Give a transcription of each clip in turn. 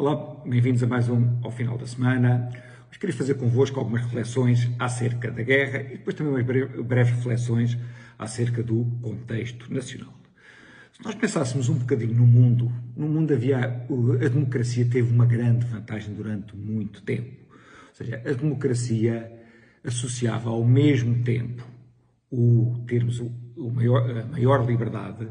Olá, bem-vindos a mais um ao final da semana. Hoje queria fazer convosco algumas reflexões acerca da guerra e depois também umas breves reflexões acerca do contexto nacional. Se nós pensássemos um bocadinho no mundo, no mundo havia a democracia teve uma grande vantagem durante muito tempo. Ou seja, a democracia associava ao mesmo tempo o termos o maior, a maior liberdade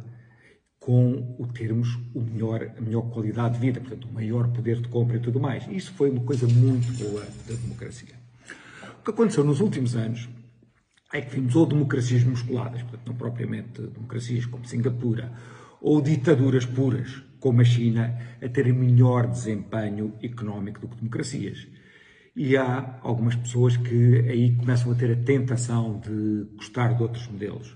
com o termos o melhor, a melhor qualidade de vida, portanto, o maior poder de compra e tudo mais. Isso foi uma coisa muito boa da democracia. O que aconteceu nos últimos anos é que vimos ou democracias musculadas, portanto, não propriamente democracias como Singapura, ou ditaduras puras, como a China, a terem melhor desempenho económico do que democracias. E há algumas pessoas que aí começam a ter a tentação de gostar de outros modelos.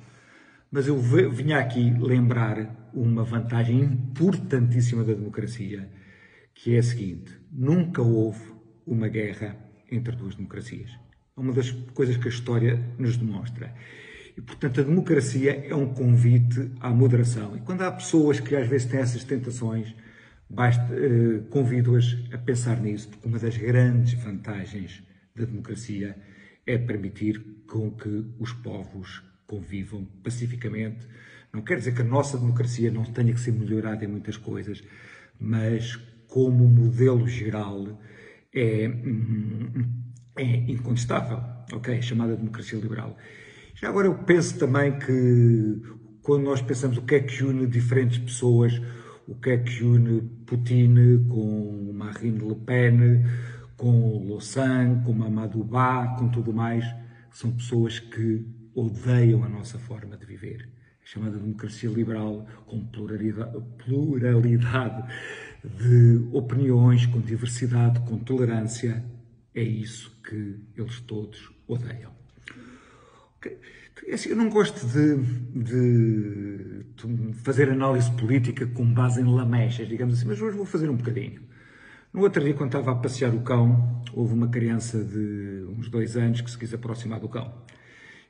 Mas eu vinha aqui lembrar uma vantagem importantíssima da democracia, que é a seguinte: nunca houve uma guerra entre duas democracias. É uma das coisas que a história nos demonstra. E, portanto, a democracia é um convite à moderação. E quando há pessoas que às vezes têm essas tentações, eh, convido-as a pensar nisso, porque uma das grandes vantagens da democracia é permitir com que os povos convivam pacificamente, não quer dizer que a nossa democracia não tenha que ser melhorada em muitas coisas, mas como modelo geral é, é incontestável, ok? Chamada democracia liberal. Já agora eu penso também que quando nós pensamos o que é que une diferentes pessoas, o que é que une Putin com Marine Le Pen, com Lausanne, com Mamadou Ba, com tudo mais, são pessoas que odeiam a nossa forma de viver chamada democracia liberal, com pluralidade, pluralidade de opiniões, com diversidade, com tolerância, é isso que eles todos odeiam. É assim, eu não gosto de, de, de, fazer análise política com base em lamechas, digamos assim, mas hoje vou fazer um bocadinho. No outro dia, quando estava a passear o cão, houve uma criança de uns dois anos que se quis aproximar do cão.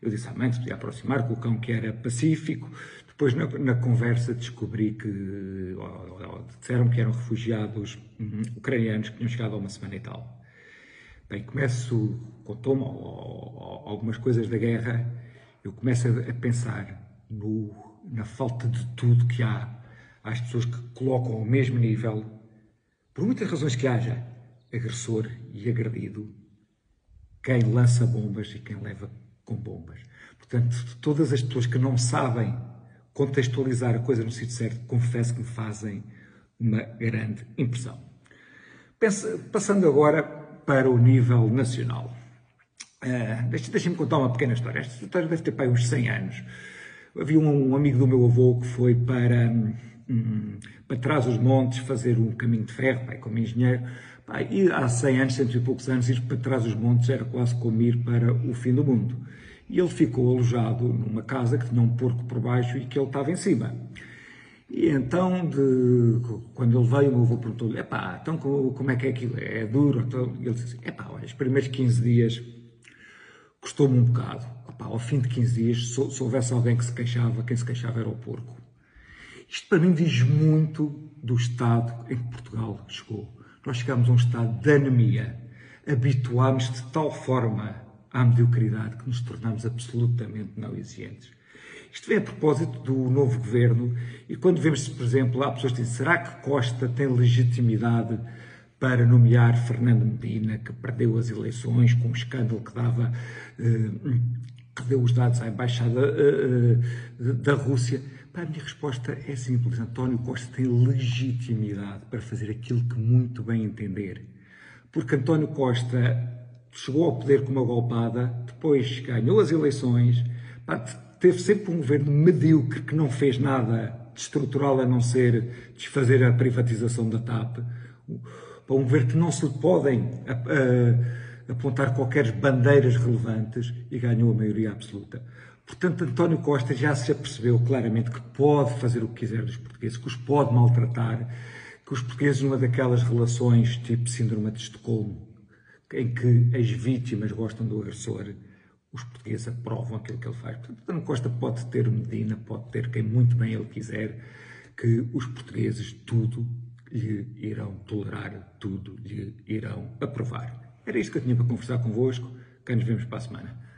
Eu disse à mãe se podia aproximar, com o cão que era pacífico. Depois, na, na conversa, descobri que ou, ou, disseram que eram refugiados um, ucranianos que tinham chegado há uma semana e tal. Bem, começo, contou-me algumas coisas da guerra, eu começo a, a pensar no, na falta de tudo que há às pessoas que colocam ao mesmo nível, por muitas razões que haja, agressor e agredido, quem lança bombas e quem leva com bombas. Portanto, todas as pessoas que não sabem contextualizar a coisa no sítio certo, confesso que me fazem uma grande impressão. Penso, passando agora para o nível nacional. Uh, Deixem-me contar uma pequena história. Esta história deve ter pai uns 100 anos. Havia um, um, amigo do meu avô que foi para, um, para trás dos montes fazer um caminho de ferro, pai, como engenheiro. Pai, e há 100 anos, cento e poucos anos, ir para trás dos montes era quase como ir para o fim do mundo. E ele ficou alojado numa casa que tinha um porco por baixo e que ele estava em cima. E então, de, quando ele veio, o meu avô perguntou-lhe: epá, então como é que é aquilo? É duro? Então, ele disse: epá, olha, os primeiros 15 dias custou-me um bocado. Epá, ao fim de 15 dias, se, se houvesse alguém que se queixava, quem se queixava era o porco. Isto para mim diz muito do estado em que Portugal chegou. Nós chegámos a um estado de anemia. Habituámos de tal forma à mediocridade que nos tornamos absolutamente não exigentes. Isto vem a propósito do novo governo e quando vemos, por exemplo, há pessoas que dizem será que Costa tem legitimidade para nomear Fernando Medina, que perdeu as eleições com um escândalo que dava, eh, que deu os dados à Embaixada eh, eh, da Rússia? a minha resposta é simples. António Costa tem legitimidade para fazer aquilo que muito bem entender. Porque António Costa chegou ao poder com uma golpada, depois ganhou as eleições, pá, teve sempre um governo medíocre que não fez nada de estrutural a não ser desfazer a privatização da TAP, para um governo que não se podem a, a, apontar qualquer bandeiras relevantes e ganhou a maioria absoluta. Portanto, António Costa já se apercebeu claramente que pode fazer o que quiser dos portugueses, que os pode maltratar, que os portugueses, numa daquelas relações tipo síndrome de Estocolmo, em que as vítimas gostam do agressor, os portugueses aprovam aquilo que ele faz. Portanto, António Costa pode ter Medina, pode ter quem muito bem ele quiser, que os portugueses tudo lhe irão tolerar, tudo lhe irão aprovar. Era isto que eu tinha para conversar convosco. Cá nos vemos para a semana.